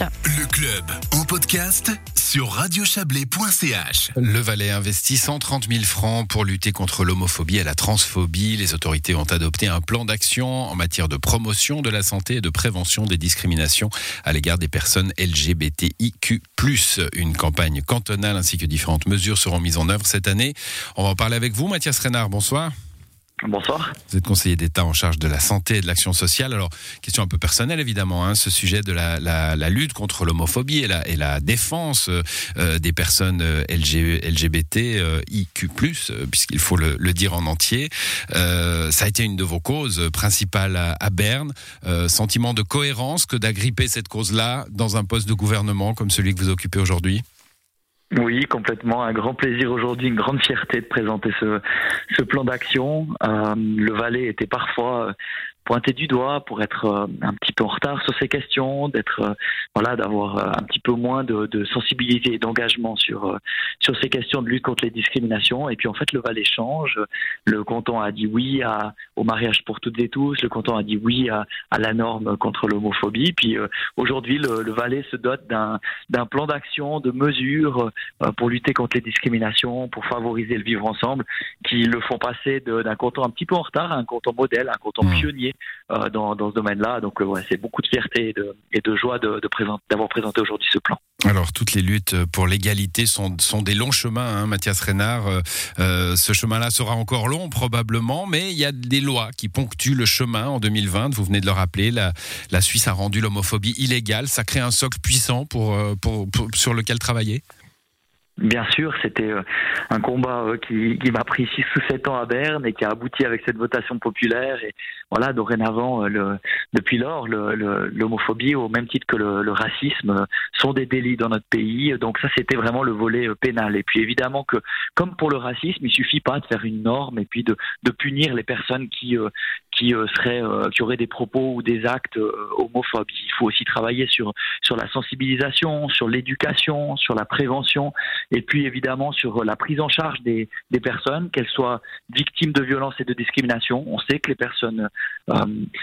Le club en podcast sur radiochablais.ch. Le Valais investit 130 000 francs pour lutter contre l'homophobie et la transphobie. Les autorités ont adopté un plan d'action en matière de promotion de la santé et de prévention des discriminations à l'égard des personnes LGBTIQ+. Une campagne cantonale ainsi que différentes mesures seront mises en œuvre cette année. On va en parler avec vous, Mathias Reynard. Bonsoir. Bonsoir. Vous êtes conseiller d'État en charge de la santé et de l'action sociale. Alors, question un peu personnelle évidemment, hein, ce sujet de la, lutte contre l'homophobie et la, défense euh, des personnes euh, LG, euh, puisqu'il faut le, dire en entier. Euh, ça a été une de vos causes principales à, Berne. Euh, sentiment de cohérence que d'agripper cette cause-là dans un poste de gouvernement comme celui que vous occupez aujourd'hui? Oui, complètement. Un grand plaisir aujourd'hui, une grande fierté de présenter ce, plan d'action. Euh, le Valais était parfois pointé du doigt pour être euh, un petit peu en retard sur ces questions, d'être euh, voilà, d'avoir euh, un petit peu moins de, de sensibilité et d'engagement sur sur ces questions de lutte contre les discriminations. Et puis en fait, le Valais change. Le canton a dit oui à, au mariage pour toutes et tous. Le canton a dit oui à, à la norme contre l'homophobie. Puis aujourd'hui, le, le, Valais se dote d'un d'un plan d'action, de mesures pour lutter contre les discriminations, pour favoriser le vivre ensemble, qui le font passer d'un canton un petit peu en retard à un canton modèle, un canton mmh. pionnier euh, dans, ce domaine-là. Donc euh, c'est beaucoup de fierté et de, joie d'avoir présenté aujourd'hui ce plan. Alors toutes les luttes pour l'égalité sont, des longs chemins, hein, Mathias Reynard. Euh, ce chemin-là sera encore long probablement, mais il y a des lois qui ponctuent le chemin en 2020. Vous venez de le rappeler, la, Suisse a rendu l'homophobie illégale. Ça crée un socle puissant pour sur lequel travailler? Bien sûr, c'était euh, un combat euh, qui, m'a pris 6 ou 7 ans à Berne et qui a abouti avec cette votation populaire. Et voilà, dorénavant, euh, depuis lors, l'homophobie, au même titre que le, racisme, sont des délits dans notre pays. Donc ça, c'était vraiment le volet pénal. Et puis évidemment que, comme pour le racisme, il suffit pas de faire une norme et puis de, punir les personnes qui, qui seraient, qui auraient des propos ou des actes homophobes. Il faut aussi travailler sur, sur la sensibilisation, sur l'éducation, sur la prévention et puis évidemment sur la prise en charge des, des personnes, qu'elles soient victimes de violences et de discrimination. On sait que les personnes euh,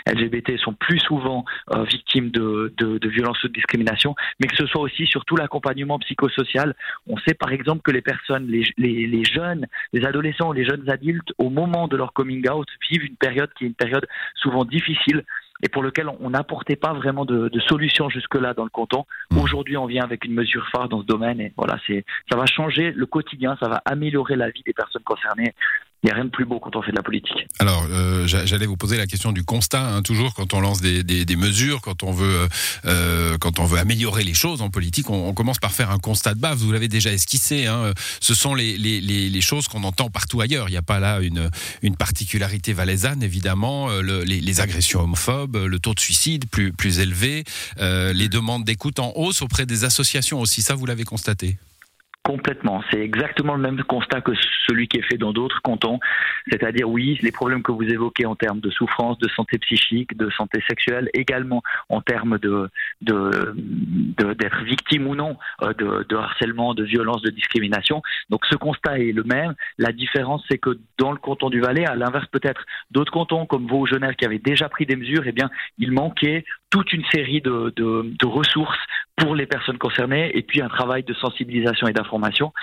LGBT sont plus souvent euh, victimes de, de, violences ou de discrimination, mais que ce soit aussi sur tout l'accompagnement psychosocial. On sait par exemple que les personnes, les, les, les jeunes, les adolescents ou les jeunes adultes, au moment de leur coming out, vivent une période qui est une période souvent difficile et pour lequel on n'apportait pas vraiment de, de solution jusque-là dans le canton. Mmh. Aujourd'hui, on vient avec une mesure phare dans ce domaine et voilà, c'est ça va changer le quotidien, ça va améliorer la vie des personnes concernées il n'y a rien de plus beau quand on fait de la politique. Alors, euh, j'allais vous poser la question du constat, hein, toujours quand on lance des, mesures, quand on veut, euh, quand on veut améliorer les choses en politique, on, commence par faire un constat de base. Vous l'avez déjà esquissé. Hein, ce sont les, choses qu'on entend partout ailleurs. Il n'y a pas là une, particularité valaisanne, évidemment. Euh, le, les, agressions homophobes, le taux de suicide plus, élevé, euh, les demandes d'écoute en hausse auprès des associations aussi. Ça, vous l'avez constaté? Complètement. C'est exactement le même constat que celui qui est fait dans d'autres cantons. C'est-à-dire, oui, les problèmes que vous évoquez en termes de souffrance, de santé psychique, de santé sexuelle, également en termes de, de, d'être victime ou non euh, de, harcèlement, de violence, de discrimination. Donc ce constat est le même. La différence, c'est que dans le canton du Valais, à l'inverse peut-être d'autres cantons comme Vaud ou Genève qui avaient déjà pris des mesures, eh bien, il manquait toute une série de, de, de ressources pour les personnes concernées et puis un travail de sensibilisation et d'information.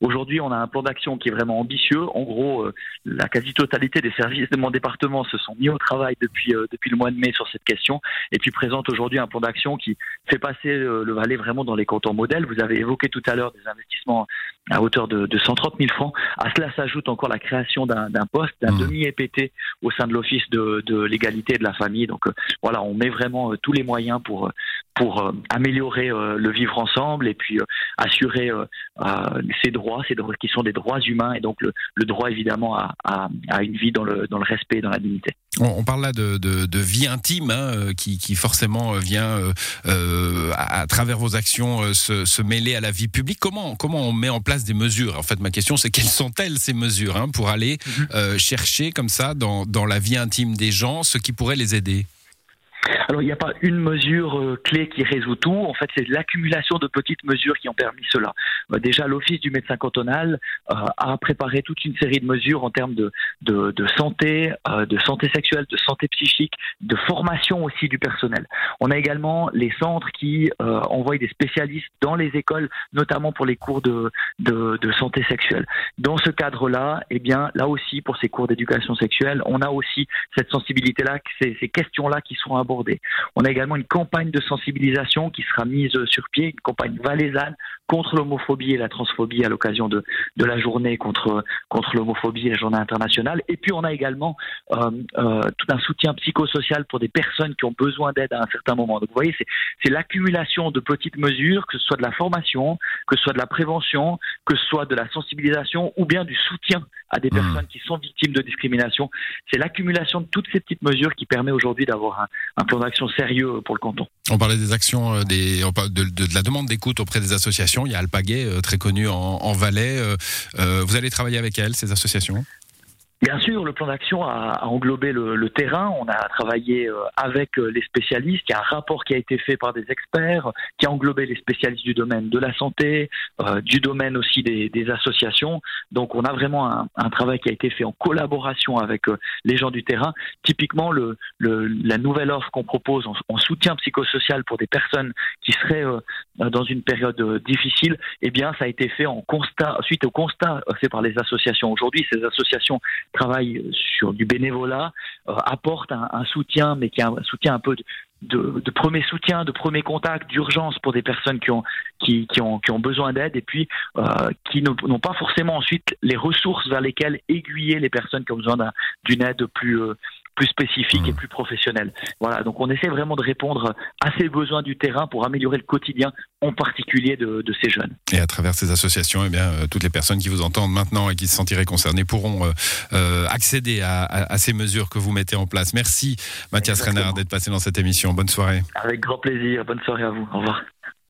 Aujourd'hui, on a un plan d'action qui est vraiment ambitieux. En gros, euh, la quasi-totalité des services de mon département se sont mis au travail depuis, euh, depuis le mois de mai sur cette question et puis présente aujourd'hui un plan d'action qui fait passer euh, le Valais vraiment dans les cantons modèles. Vous avez évoqué tout à l'heure des investissements à hauteur de, de 130 000 francs. À cela s'ajoute encore la création d'un poste, d'un mmh. demi-EPT au sein de l'Office de, de l'égalité et de la famille. Donc voilà, on met vraiment tous les moyens pour, pour améliorer le vivre ensemble et puis assurer ces droits ces droits qui sont des droits humains et donc le, le droit évidemment à, à, à, une vie dans le, dans le respect et dans la dignité. On, parle là de, de, de vie intime hein, euh, qui, qui, forcément euh, vient euh, euh, à, à, travers vos actions euh, se, se, mêler à la vie publique. Comment, comment on met en place des mesures? En fait, ma question c'est quelles sont-elles ces mesures hein, pour aller -hmm. chercher comme ça dans, dans la vie intime des gens ce qui pourrait les aider? Alors il n'y a pas une mesure euh, clé qui résout tout. En fait, c'est l'accumulation de petites mesures qui ont permis cela. Euh, déjà, l'Office du médecin cantonal euh, a préparé toute une série de mesures en termes de, de, de santé, de santé sexuelle, de santé psychique, de formation aussi du personnel. On a également les centres qui envoient des spécialistes dans les écoles, notamment pour les cours de, de, de santé sexuelle. Dans ce cadre-là, eh bien, là aussi, pour ces cours d'éducation sexuelle, on a aussi cette sensibilité-là, ces, ces questions-là qui sont abordées. On a également une campagne de sensibilisation qui sera mise sur pied, une campagne valaisanne contre l'homophobie et la transphobie à l'occasion de, de la journée contre, contre l'homophobie et la journée internationale. Et puis on a également euh, euh, tout un soutien psychosocial pour des personnes qui ont besoin d'aide à un certain moment. Donc vous voyez, c'est l'accumulation de petites mesures, que ce soit de la formation, que ce soit de la prévention, que ce soit de la sensibilisation ou bien du soutien à des mmh. personnes qui sont victimes de discrimination. C'est l'accumulation de toutes ces petites mesures qui permet aujourd'hui d'avoir un, un plan d'action sérieux pour le canton. On parlait des actions, euh, des, de, de, de la demande d'écoute auprès des associations. Il y a Alpaguet, euh, très connu en, en Valais. Euh, vous allez travailler avec elles, ces associations? Bien sûr, le plan d'action a, englobé le, terrain. On a travaillé euh, avec euh, les spécialistes. Il y a un rapport qui a été fait par des experts, qui a englobé les spécialistes du domaine de la santé, euh, du domaine aussi des, associations. Donc, on a vraiment un, travail qui a été fait en collaboration avec les gens du terrain. Typiquement, la nouvelle offre qu'on propose en, soutien psychosocial pour des personnes qui seraient dans une période difficile, eh bien, ça a été fait en constat, suite au constat fait par les associations. Aujourd'hui, ces associations travaille sur du bénévolat, euh, apporte un, soutien, mais qui est un soutien un peu de, premier soutien, de premier contact, d'urgence pour des personnes qui ont, qui, ont, qui ont besoin d'aide. Et puis euh, qui n'ont pas forcément ensuite les ressources vers lesquelles aiguiller les personnes qui ont besoin d'une aide plus, euh, plus spécifique et mmh. plus professionnel. Voilà, donc on essaie vraiment de répondre à ces besoins du terrain pour améliorer le quotidien, en particulier de, ces jeunes. Et à travers ces associations, eh bien, euh, toutes les personnes qui vous entendent maintenant et qui se sentiraient concernées pourront euh, euh, accéder à, ces mesures que vous mettez en place. Merci Mathias Renard d'être passé dans cette émission. Bonne soirée. Avec grand plaisir. Bonne soirée à vous. Au revoir.